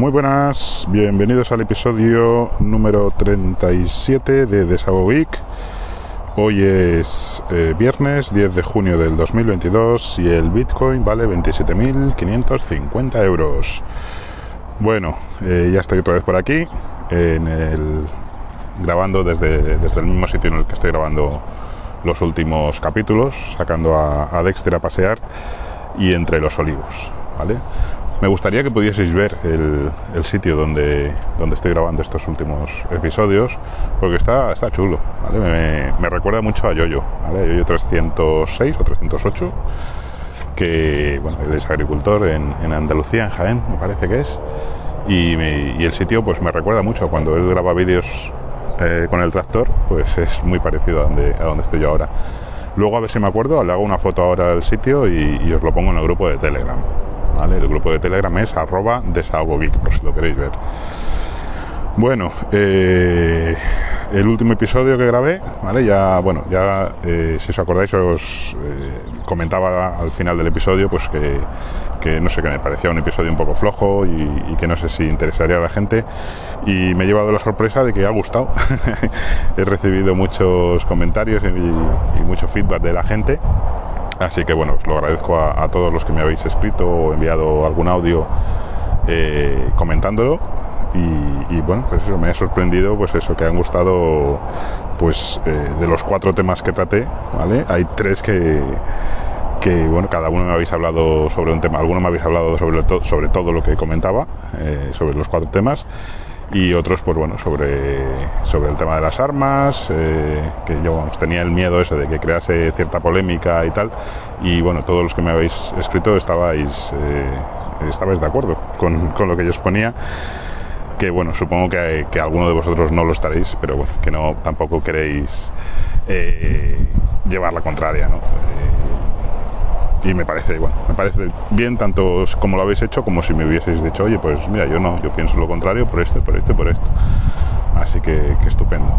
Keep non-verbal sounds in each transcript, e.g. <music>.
Muy buenas, bienvenidos al episodio número 37 de Desago Week. Hoy es eh, viernes 10 de junio del 2022 y el Bitcoin vale 27.550 euros. Bueno, eh, ya estoy otra vez por aquí, en el, grabando desde, desde el mismo sitio en el que estoy grabando los últimos capítulos, sacando a, a Dexter a pasear y entre los olivos. ¿vale? Me gustaría que pudieseis ver el, sitio donde, donde estoy grabando estos últimos episodios, porque está, está chulo, me, recuerda mucho a Yoyo. Yoyo 306 o 308, que bueno, él es agricultor en, Andalucía, en Jaén, me parece que es, y, el sitio pues me recuerda mucho cuando él graba vídeos eh, con el tractor, pues es muy parecido a donde, a donde estoy yo ahora. Luego a ver si me acuerdo, le hago una foto ahora al sitio y os lo pongo en el grupo de Telegram. El grupo de Telegram es arroba desahogogeek, por si lo queréis ver. Bueno, eh, el último episodio que grabé. Ya, bueno, ya eh, si os acordáis os eh, comentaba al final del episodio pues que, no sé, que me parecía un episodio un poco flojo y, que no sé si interesaría a la gente y me he llevado la sorpresa de que ha gustado. <laughs> He recibido muchos comentarios y mucho feedback de la gente Así que bueno, os lo agradezco a, todos los que me habéis escrito o enviado algún audio eh, comentándolo. Y, bueno, pues eso me ha sorprendido, pues eso, que han gustado, pues eh, de los cuatro temas que traté, ¿vale? Hay tres que, que bueno, cada uno me habéis hablado sobre un tema, alguno me habéis hablado sobre, sobre todo lo que comentaba, eh, sobre los cuatro temas, y otros pues bueno sobre, sobre el tema de las armas eh, que yo tenía el miedo ese de que crease cierta polémica y tal y bueno todos los que me habéis escrito estabais eh, estabais de acuerdo con, lo que yo os ponía que bueno supongo que, que alguno de vosotros no lo estaréis pero bueno que no tampoco queréis eh, llevar la contraria ¿no? Y me parece bueno, me parece bien tanto como lo habéis hecho como si me hubieseis dicho oye pues mira yo no yo pienso lo contrario por esto por esto por esto así que, estupendo.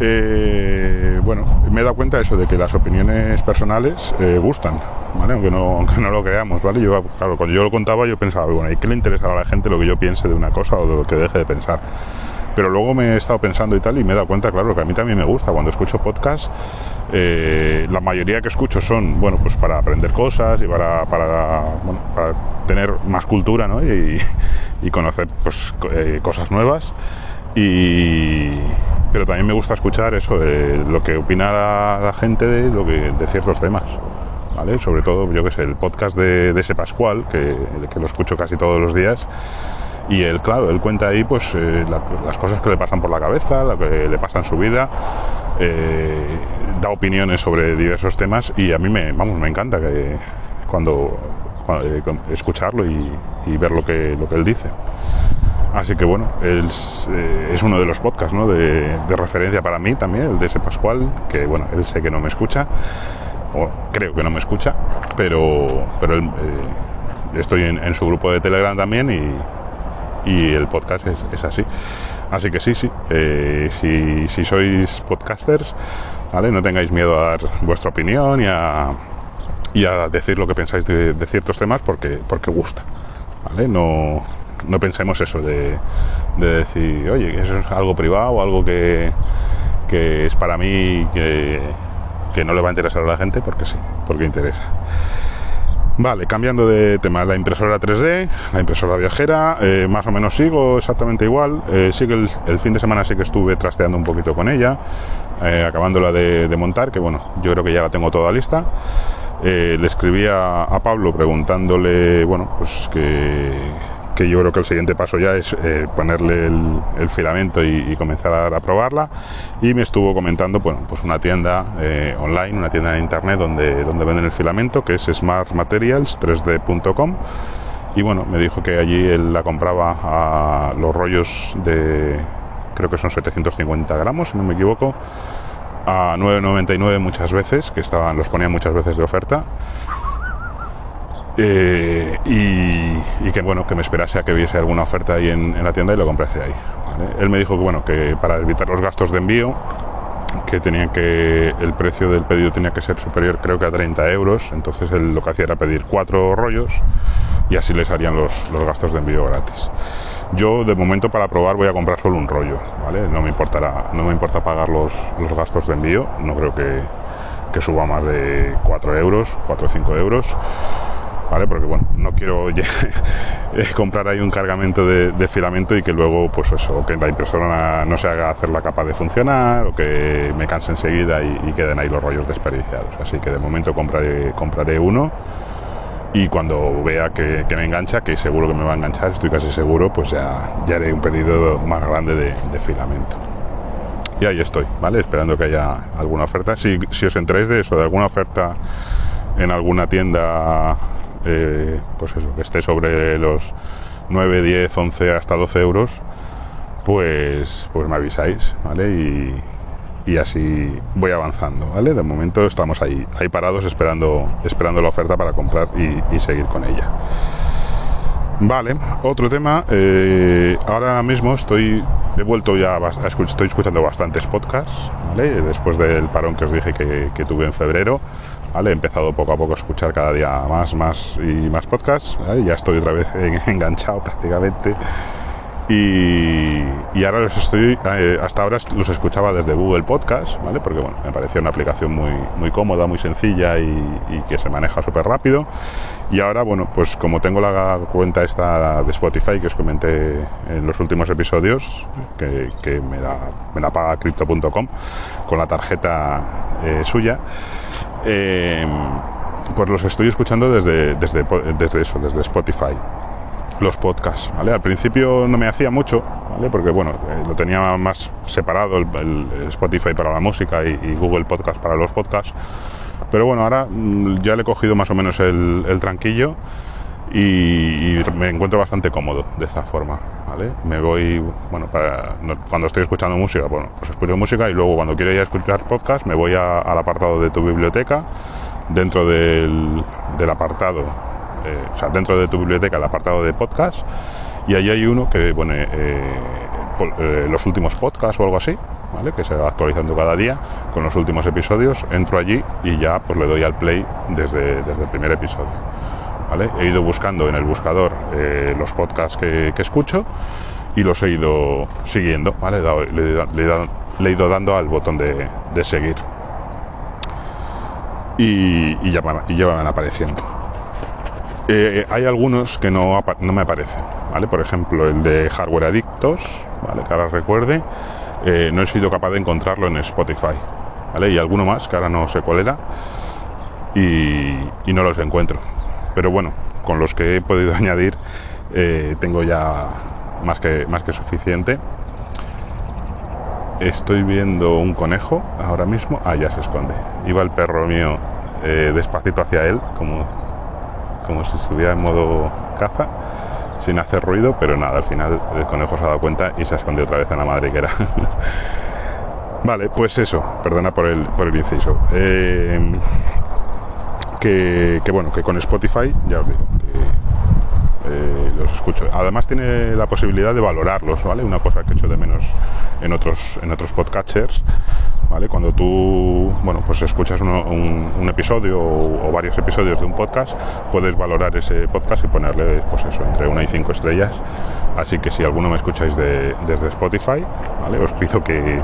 Eh, bueno me he dado cuenta de eso de que las opiniones personales eh, gustan aunque no aunque no lo creamos vale yo claro cuando yo lo contaba yo pensaba bueno y qué le interesará a la gente lo que yo piense de una cosa o de lo que deje de pensar pero luego me he estado pensando y tal y me he dado cuenta, claro, que a mí también me gusta cuando escucho podcast. Eh, la mayoría que escucho son, bueno, pues para aprender cosas y para, para, tener más cultura, ¿no? Y, conocer pues, eh, cosas nuevas. Y, pero también me gusta escuchar eso, de lo que opina la, gente de, lo que, de ciertos temas. ¿Vale? Sobre todo, yo que sé, el podcast de, de ese Pascual, que, que lo escucho casi todos los días, y él, claro, él cuenta ahí pues eh, las cosas que le pasan por la cabeza, lo que le pasa en su vida, eh, da opiniones sobre diversos temas y a mí me, vamos, me encanta cuando, eh, escucharlo y, ver lo que, lo que él dice. Así que bueno, él es, uno de los podcasts ¿no? de, referencia para mí también, el de ese Pascual, que bueno, él sé que no me escucha, o creo que no me escucha, pero, pero él, estoy en, su grupo de Telegram también y, y el podcast es, así. Así que sí, sí, eh, si, sois podcasters, ¿vale? no tengáis miedo a dar vuestra opinión y a, y a decir lo que pensáis de, ciertos temas porque, porque gusta. ¿vale? No, no pensemos eso de, decir, oye, eso es algo privado, algo que, que es para mí, que, que no le va a interesar a la gente, porque sí, porque interesa. Vale, cambiando de tema, la impresora 3D, la impresora viajera, eh, más o menos sigo exactamente igual. Eh, sí que el, fin de semana sí que estuve trasteando un poquito con ella, eh, acabándola de, de, montar, que bueno, yo creo que ya la tengo toda lista. le escribí a Pablo preguntándole, bueno, pues que que yo creo que el siguiente paso ya es eh, ponerle el, filamento y, comenzar a, probarla. Y me estuvo comentando bueno pues una tienda eh, online una tienda en internet donde donde venden el filamento que es smartmaterials3d.com y bueno me dijo que allí él la compraba a los rollos de creo que son 750 gramos si no me equivoco a 9.99 muchas veces que estaban los ponía muchas veces de oferta eh, y, que bueno, que me esperase a que viese alguna oferta ahí en, la tienda y lo comprase ahí. Él me dijo que bueno, que para evitar los gastos de envío, que tenían que el precio del pedido tenía que ser superior creo que a 30 euros entonces él lo que hacía era pedir cuatro rollos y así les harían los, los gastos de envío gratis. Yo de momento para probar voy a comprar solo un rollo vale no me importará no me importa pagar los, los gastos de envío no creo que, que suba más de 4 euros 4 o 5 euros ¿vale? Porque bueno, no quiero <laughs> comprar ahí un cargamento de, filamento y que luego, pues eso, que la impresora no se haga hacer la capa de funcionar o que me canse enseguida y, queden ahí los rollos desperdiciados. Así que de momento compraré, uno y cuando vea que, me engancha, que seguro que me va a enganchar, estoy casi seguro, pues ya, ya haré un pedido más grande de, filamento. Y ahí estoy, ¿vale? Esperando que haya alguna oferta. Si, si os enteráis de eso, de alguna oferta en alguna tienda eh, pues eso, que esté sobre los 9, 10, 11 hasta 12 euros, pues, pues me avisáis, ¿vale? Y, así voy avanzando, ¿vale? De momento estamos ahí, ahí parados esperando, esperando la oferta para comprar y, seguir con ella. Vale, otro tema. Eh, ahora mismo estoy, he vuelto ya, estoy escuchando bastantes podcasts, ¿vale? Después del parón que os dije que tuve en febrero. He empezado poco a poco a escuchar cada día más, más y más podcasts. Ya estoy otra vez <laughs> enganchado prácticamente. Y, ahora los estoy, eh, hasta ahora los escuchaba desde Google Podcast, ¿vale? Porque bueno, me parecía una aplicación muy, muy cómoda, muy sencilla y, que se maneja súper rápido. Y ahora, bueno, pues como tengo la cuenta esta de Spotify que os comenté en los últimos episodios, que, me, la, me la paga crypto.com con la tarjeta eh, suya, eh, pues los estoy escuchando desde, desde, desde eso, desde Spotify los podcasts, ¿vale? Al principio no me hacía mucho, ¿vale? Porque, bueno, eh, lo tenía más separado el, Spotify para la música y, Google Podcast para los podcasts. Pero bueno, ahora mm, ya le he cogido más o menos el, tranquillo y, me encuentro bastante cómodo de esta forma, ¿vale? Me voy, bueno, para, cuando estoy escuchando música, bueno, pues escucho música y luego cuando quiero ir a escuchar podcast me voy al apartado de tu biblioteca, dentro del, del apartado eh, dentro de tu biblioteca el apartado de podcast y ahí hay uno que pone eh, eh, los últimos podcasts o algo así, ¿vale? que se va actualizando cada día con los últimos episodios, entro allí y ya pues le doy al play desde, desde el primer episodio. He ido buscando en el buscador los podcasts que, escucho y los he ido siguiendo, ¿vale? le, he ido dando al botón de, seguir. Y, ya, y ya van apareciendo. Eh, hay algunos que no, me aparecen. Por ejemplo, el de Hardware Adictos. Que ahora recuerde, eh, no he sido capaz de encontrarlo en Spotify, ¿vale? Y alguno más, que ahora no sé cuál era, y, no los encuentro. Pero bueno, con los que he podido <laughs> añadir, eh, tengo ya más que, más que suficiente. Estoy viendo un conejo ahora mismo. Ah, ya se esconde. Iba el perro mío despacito hacia él, como como si estuviera en modo caza, sin hacer ruido, pero nada, al final el conejo se ha dado cuenta y se ha escondido otra vez en la madriguera. <laughs> vale, pues eso, perdona por el, por el inciso. Eh, que, que, bueno, que con Spotify, ya os digo, eh, los escucho. Además tiene la posibilidad de valorarlos, ¿vale? Una cosa que he hecho de menos en otros, en otros podcatchers cuando tú, bueno, pues escuchas un, episodio o, varios episodios de un podcast, puedes valorar ese podcast y ponerle, pues eso, entre una y cinco estrellas. Así que si alguno me escucháis desde Spotify, ¿vale? Os pido que,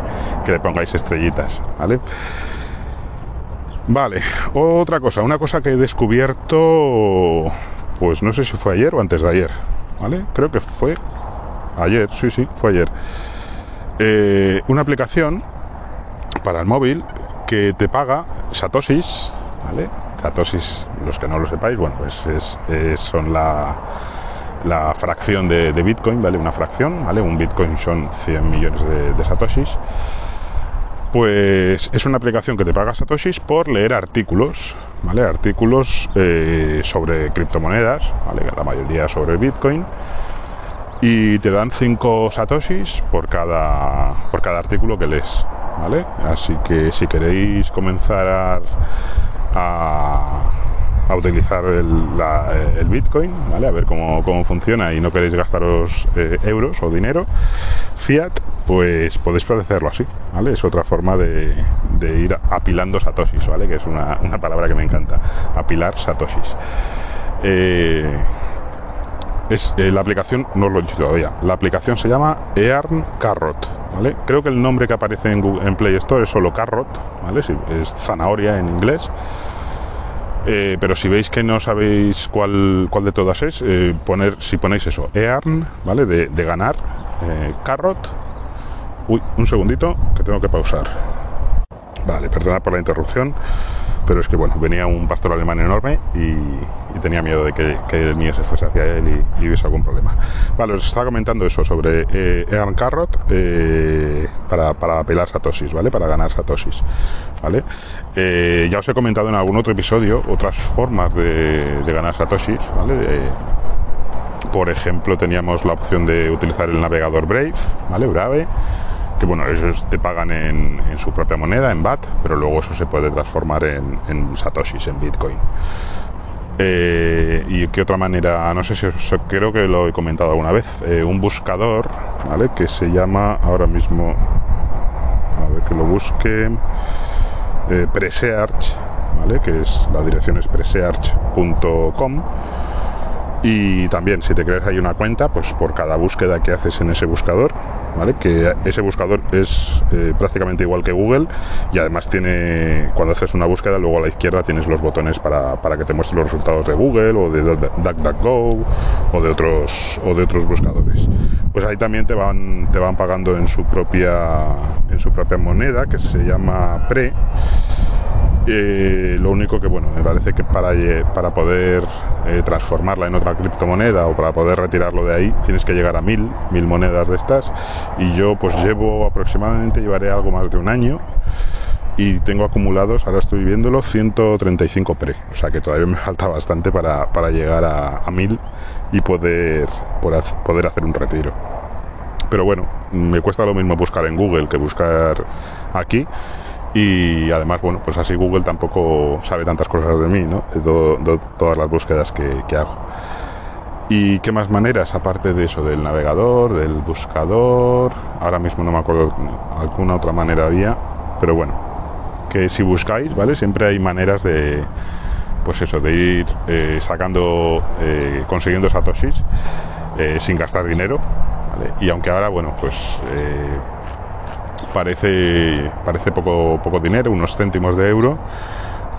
le pongáis estrellitas, ¿vale? Vale, otra cosa, una cosa que he descubierto, pues no sé si fue ayer o antes de ayer, ¿vale? Creo que fue ayer, sí, sí, fue ayer. Eh, una aplicación para el móvil que te paga satoshis, ¿vale? Satoshis, los que no lo sepáis, bueno, pues es, son la, la fracción de, Bitcoin, ¿vale? Una fracción, ¿vale? Un Bitcoin son 100 millones de, satoshis. Pues es una aplicación que te paga satoshis por leer artículos, ¿vale? Artículos eh, sobre criptomonedas, ¿vale? La mayoría sobre Bitcoin y te dan 5 satoshis por cada, por cada artículo que lees. ¿vale? Así que si queréis comenzar a, a utilizar el, Bitcoin, ¿vale? A ver cómo, funciona y no queréis gastaros euros o dinero, fiat, pues podéis hacerlo así, ¿vale? Es otra forma de, ir apilando satoshis, ¿vale? Que es una, una palabra que me encanta, apilar satoshis. Es, eh, la aplicación, no os lo he dicho todavía, la aplicación se llama Earn Carrot, ¿vale? Creo que el nombre que aparece en, en Play Store es solo Carrot, ¿vale? es zanahoria en inglés. Eh, pero si veis que no sabéis cuál, cuál de todas es, eh, poner, si ponéis eso, Earn, ¿vale? De, ganar, Carrot. Uy, un segundito, que tengo que pausar. Vale, perdonad por la interrupción pero es que bueno, venía un pastor alemán enorme y, tenía miedo de que, el mío se fuese hacia él y, hubiese algún problema. Vale, os estaba comentando eso sobre eh, Carrot eh, para, para pelar satoshis, ¿vale? Para ganar satoshis, ¿vale? Eh, ya os he comentado en algún otro episodio otras formas de, ganar satoshis, ¿vale? por ejemplo, teníamos la opción de utilizar el navegador Brave, ¿vale? Brave que bueno, ellos te pagan en, su propia moneda, en BAT, pero luego eso se puede transformar en, satoshis, en Bitcoin. Eh, y qué otra manera, no sé si os, creo que lo he comentado alguna vez, eh, un buscador, ¿vale? Que se llama ahora mismo, a ver que lo busque, eh, Presearch, ¿vale? Que es la dirección es presearch.com. Y también, si te creas ahí una cuenta, pues por cada búsqueda que haces en ese buscador, que ese buscador es eh, prácticamente igual que Google y además tiene, cuando haces una búsqueda, luego a la izquierda tienes los botones para, que te muestre los resultados de Google o de DuckDuckGo o de otros o de otros buscadores. Pues ahí también te van te van pagando en su propia en su propia moneda que se llama Pre lo único que, bueno, me parece que para, para poder eh, transformarla en otra criptomoneda o para poder retirarlo de ahí, tienes que llegar a mil, mil monedas de estas. Y yo, pues llevo aproximadamente, llevaré algo más de un año y tengo acumulados, ahora estoy viéndolo, 135 pre. O sea que todavía me <laughs> falta bastante para, llegar a, a y poder, poder hacer un retiro. Pero bueno, me cuesta lo mismo buscar en Google que buscar aquí y además, bueno, pues así Google tampoco sabe tantas cosas de mí, ¿no? Todas las búsquedas que, hago. ¿Y qué más maneras, aparte de eso, del navegador, del buscador? Ahora mismo no me acuerdo, alguna otra manera había, pero bueno, que si buscáis, ¿vale? Siempre hay maneras de, pues eso, de ir eh, sacando, eh, consiguiendo satoshis eh, sin gastar dinero. Y aunque ahora, bueno, pues parece, parece poco, poco dinero, unos céntimos de euro,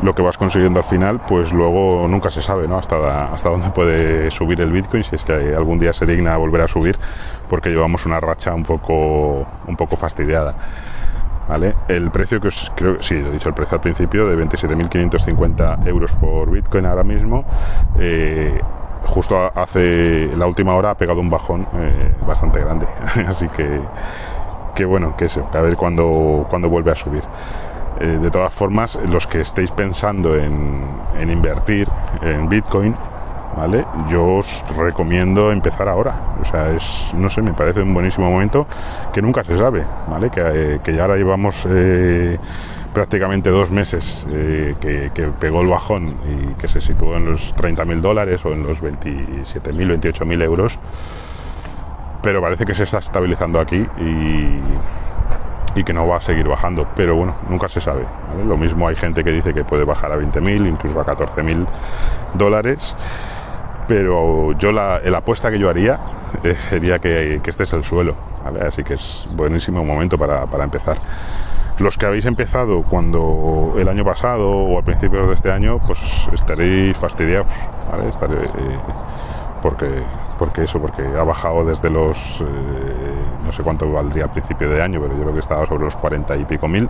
lo que vas consiguiendo al final, pues luego nunca se sabe, ¿no? Hasta, hasta dónde puede subir el Bitcoin, si es que algún día se digna volver a subir, porque llevamos una racha un poco, un poco fastidiada. ¿Vale? El precio que os creo, sí, lo he dicho el precio al principio, de 27.550 euros por Bitcoin ahora mismo, eh, justo hace la última hora ha pegado un bajón eh, bastante grande. <laughs> Así que que bueno, que eso, a ver cuándo, cuando vuelve a subir. Eh, de todas formas, los que estéis pensando en, invertir en Bitcoin, ¿vale? Yo os recomiendo empezar ahora. O sea, es, no sé, me parece un buenísimo momento que nunca se sabe, ¿vale? Que, eh, ya ahora llevamos eh, prácticamente dos meses que, que, pegó el bajón y que se situó en los 30.000 dólares o en los 27.000, 28.000 euros pero parece que se está estabilizando aquí y, que no va a seguir bajando. Pero bueno, nunca se sabe. Lo mismo hay gente que dice que puede bajar a 20.000, incluso a 14.000 dólares. Pero yo la, apuesta que yo haría eh, sería que, este es el suelo. Así que es buenísimo momento para, empezar. Los que habéis empezado cuando el año pasado o a principios de este año, pues estaréis fastidiados. ¿vale? Eh, porque porque eso, porque ha bajado desde los, eh, no sé cuánto valdría a principio de año, pero yo creo que estaba sobre los 40 y pico mil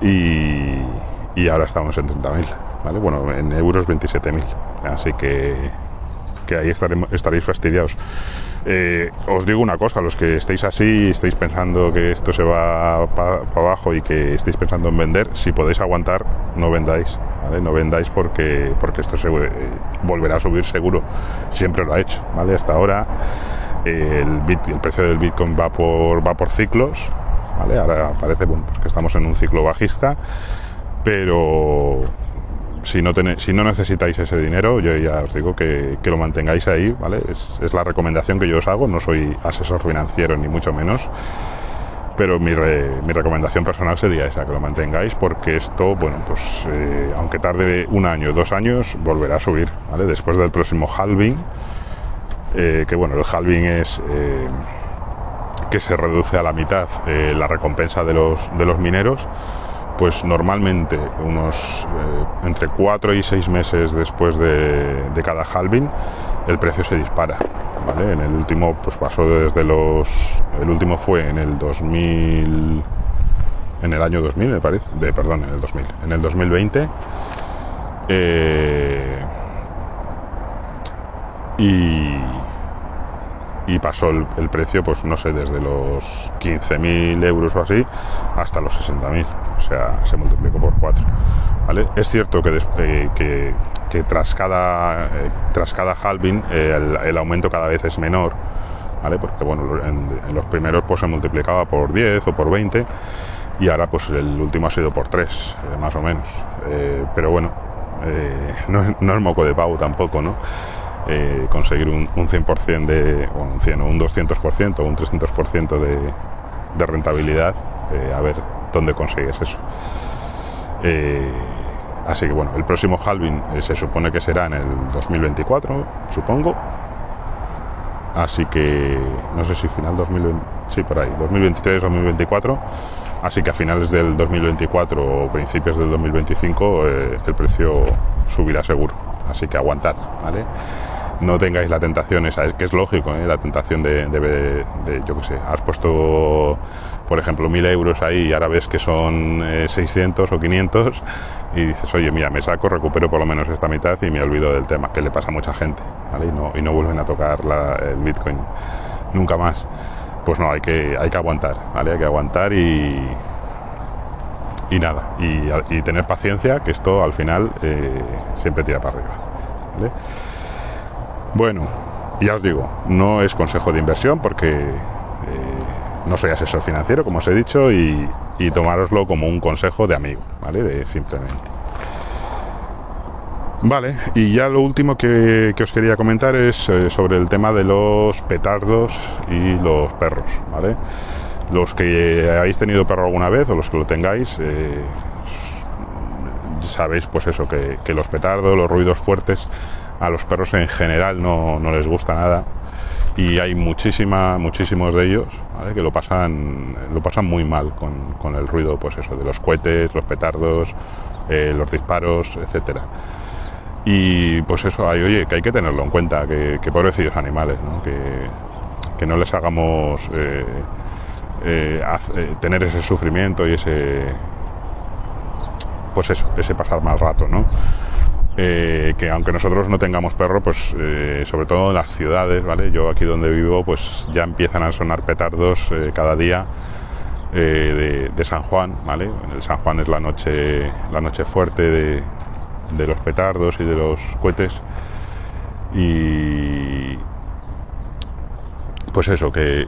y, ahora estamos en 30.000, ¿vale? Bueno, en euros 27.000, así que, que ahí estaremos, estaréis fastidiados. Eh, os digo una cosa, los que estéis así, estéis pensando que esto se va para abajo y que estéis pensando en vender, si podéis aguantar, no vendáis, no vendáis porque, porque esto se eh, volverá a subir seguro. Siempre lo ha hecho, ¿vale? Hasta ahora el, el precio del Bitcoin va por, va por ciclos, ¿vale? Ahora parece pues que estamos en un ciclo bajista, pero si no, si no necesitáis ese dinero, yo ya os digo que, lo mantengáis ahí, ¿vale? Es, es, la recomendación que yo os hago, no soy asesor financiero ni mucho menos, pero mi, recomendación personal sería esa, que lo mantengáis, porque esto, bueno, pues eh, aunque tarde un año, dos años, volverá a subir, ¿vale? Después del próximo halving, eh, que bueno, el halving es... Eh, que se reduce a la mitad la recompensa de los, de los mineros, pues normalmente unos entre 4 y 6 meses después de, cada halving el precio se dispara. ¿Vale? En el último pues pasó desde los... El último fue en el 2000... En el año 2000 me parece. De, perdón, en el 2000. En el 2020. Eh, y y pasó el, precio, pues no sé, desde los 15.000 euros o así hasta los 60.000. O sea, se multiplicó por 4. ¿vale? Es cierto que, eh, que, tras, cada, eh, tras cada halving eh, el, aumento cada vez es menor. ¿vale? Porque bueno, en, los primeros pues se multiplicaba por 10 o por 20 y ahora pues el último ha sido por 3, más o menos. pero bueno, <laughs> no, no es moco de pavo tampoco, ¿no? Eh, conseguir un, 100% de, un 100 o un 200% o un 300% de, de rentabilidad, eh, a ver dónde consigues eso. Eh, así que bueno, el próximo halving se supone que será en el 2024, supongo. Así que no sé si final 2020, sí, por ahí, 2023, 2024. Así que a finales del 2024 o principios del 2025 el precio subirá seguro. Así que aguantad, ¿vale? No tengáis la tentación esa, es que es lógico, ¿eh? la tentación de, yo qué sé, has puesto, por ejemplo, mil euros ahí y ahora ves que son 600 eh, o 500 y dices, oye, mira, me saco, recupero por lo menos esta mitad y me olvido del tema, que le pasa a mucha gente. Y no, y no vuelven a tocar el Bitcoin nunca más. Pues no, hay que, hay que aguantar. Hay que aguantar y, y nada, y, tener paciencia, que esto al final eh, siempre tira para arriba. Bueno, ya os digo, no es consejo de inversión porque eh, no soy asesor financiero, como os he dicho, y, y tomároslo como un consejo de amigo, ¿vale? De simplemente. Vale, y ya lo último que, os quería comentar es eh, sobre el tema de los petardos y los perros, ¿vale? Los que hayáis tenido perro alguna vez o los que lo tengáis, eh, sabéis pues eso, que los petardos, los ruidos fuertes, a los perros en general no, les gusta nada y hay muchísima, muchísimos de ellos que lo pasan, lo pasan muy mal con, el ruido, pues eso, de los cohetes, los petardos, eh, los disparos, etcétera. Y pues eso, hay, oye, que hay que tenerlo en cuenta, que, que pobrecillos animales, Que, no les hagamos eh, eh, tener ese sufrimiento y ese pues eso, ese pasar mal rato, ¿no? Eh, que aunque nosotros no tengamos perro, pues eh, sobre todo en las ciudades, ¿vale? Yo aquí donde vivo, pues ya empiezan a sonar petardos eh, cada día de, San Juan, ¿vale? El San Juan es la noche, la noche fuerte de, de los petardos y de los cohetes. Y pues eso, que,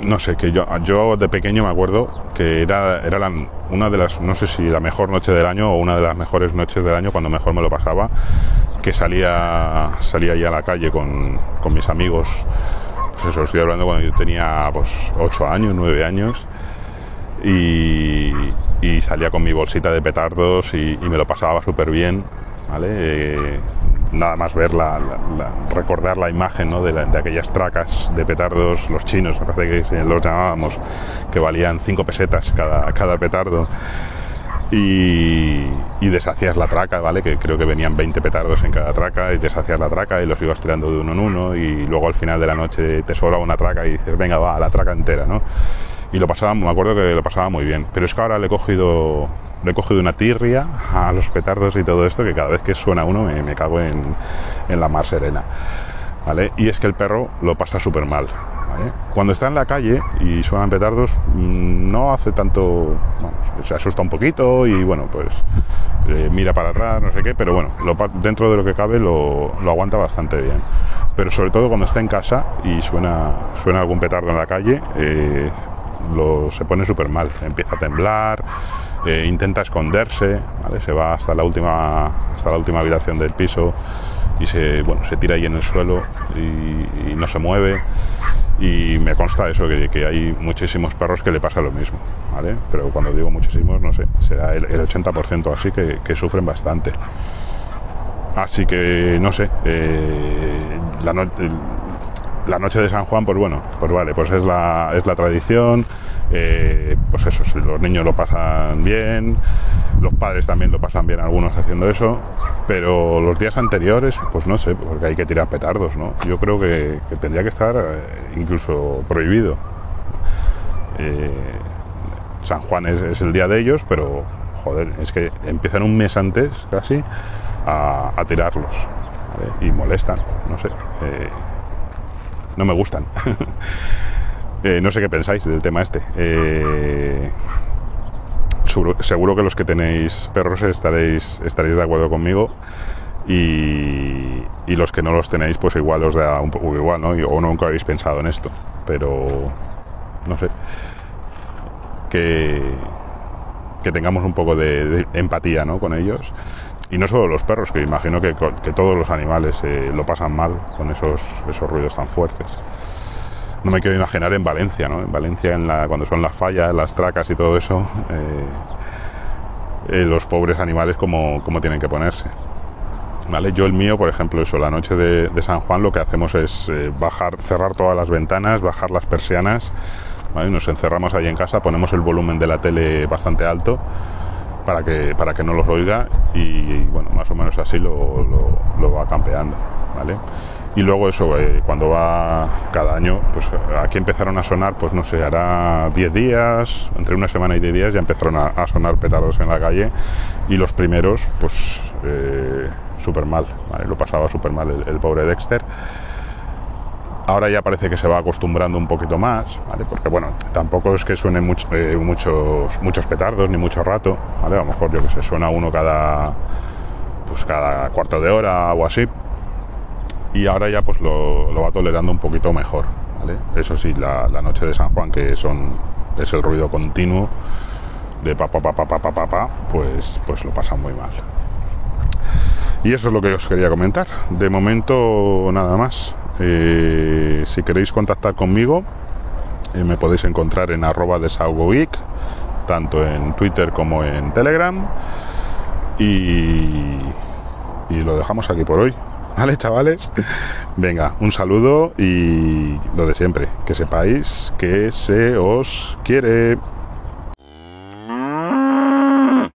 no sé, que yo, yo de pequeño me acuerdo que era, era una de las, no sé si la mejor noche del año o una de las mejores noches del año cuando mejor me lo pasaba, que salía, salía ahí a la calle con, mis amigos, pues eso estoy hablando cuando yo tenía pues 8 años, 9 años, y, salía con mi bolsita de petardos y, me lo pasaba súper bien, ¿vale? Eh, nada más ver la, recordar la imagen de, aquellas tracas de petardos, los chinos, me parece que los llamábamos, que valían 5 pesetas cada, cada petardo. Y, deshacías la traca, ¿vale? Que creo que venían 20 petardos en cada traca y deshacías la traca y los ibas tirando de uno en uno y luego al final de la noche te sobra una traca y dices, venga, va, la traca entera, ¿no? Y lo pasaba, me acuerdo que lo pasaba muy bien. Pero es que ahora le he cogido le he cogido una tirria a los petardos y todo esto que cada vez que suena uno me, cago en, la mar serena. ¿Vale? Y es que el perro lo pasa súper mal. Cuando está en la calle y suenan petardos, mm, no hace tanto. se asusta un poquito y bueno, pues eh, mira para atrás, no sé qué, pero bueno, dentro de lo que cabe lo, aguanta bastante bien. Pero sobre todo cuando está en casa y suena, suena algún petardo en la calle, eh, lo, se pone súper mal, empieza a temblar, intenta esconderse, se va hasta la última hasta la última habitación del piso y se bueno se tira ahí en el suelo y, no se mueve y me consta eso que, que, hay muchísimos perros que le pasa lo mismo, ¿vale? Pero cuando digo muchísimos, no sé, será el, 80% así que, sufren bastante. Así que no sé, eh, la, la noche de San Juan, pues bueno, pues vale, pues es la, es la tradición, eh, pues eso, los niños lo pasan bien, los padres también lo pasan bien algunos haciendo eso, pero los días anteriores, pues no sé, porque hay que tirar petardos, ¿no? Yo creo que, tendría que estar eh, incluso prohibido. Eh, San Juan es, el día de ellos, pero joder, es que empiezan un mes antes casi a, tirarlos y molestan, no sé, no me gustan. <laughs> Eh, no sé qué pensáis del tema este. Eh, seguro, que los que tenéis perros estaréis, estaréis de acuerdo conmigo. Y, los que no los tenéis, pues igual os da un poco igual, ¿no? O nunca habéis pensado en esto. Pero, no sé. Que, que tengamos un poco de, empatía, ¿no? Con ellos. Y no solo los perros, que imagino que, todos los animales eh, lo pasan mal con esos, esos ruidos tan fuertes no me quiero imaginar en Valencia, ¿no? En Valencia, en la, cuando son las fallas, las tracas y todo eso, eh, eh, los pobres animales como, tienen que ponerse. ¿Vale? Yo el mío, por ejemplo, eso, la noche de, San Juan lo que hacemos es eh, bajar, cerrar todas las ventanas, bajar las persianas, nos encerramos ahí en casa, ponemos el volumen de la tele bastante alto para que, para que no los oiga y, bueno, más o menos así lo, lo, lo va campeando, ¿vale? Y luego eso, eh, cuando va cada año, pues aquí empezaron a sonar, pues no sé, hará 10 días, entre una semana y 10 días ya empezaron a, sonar petardos en la calle y los primeros, pues eh, súper mal, lo pasaba súper mal el, pobre Dexter. Ahora ya parece que se va acostumbrando un poquito más, porque bueno, tampoco es que suenen eh, muchos, muchos petardos ni mucho rato, ¿vale? a lo mejor yo que sé, suena uno cada, pues cada cuarto de hora o así, y ahora ya pues lo, va tolerando un poquito mejor. Eso sí, la, noche de San Juan, que son es el ruido continuo de pa pa pa pa pa pues, pues lo pasa muy mal. Y eso es lo que os quería comentar. De momento nada más. Eh, si queréis contactar conmigo, eh, me podéis encontrar en arroba tanto en Twitter como en Telegram. Y, y lo dejamos aquí por hoy. ¿Vale, chavales? Venga, un saludo y lo de siempre, que sepáis que se os quiere.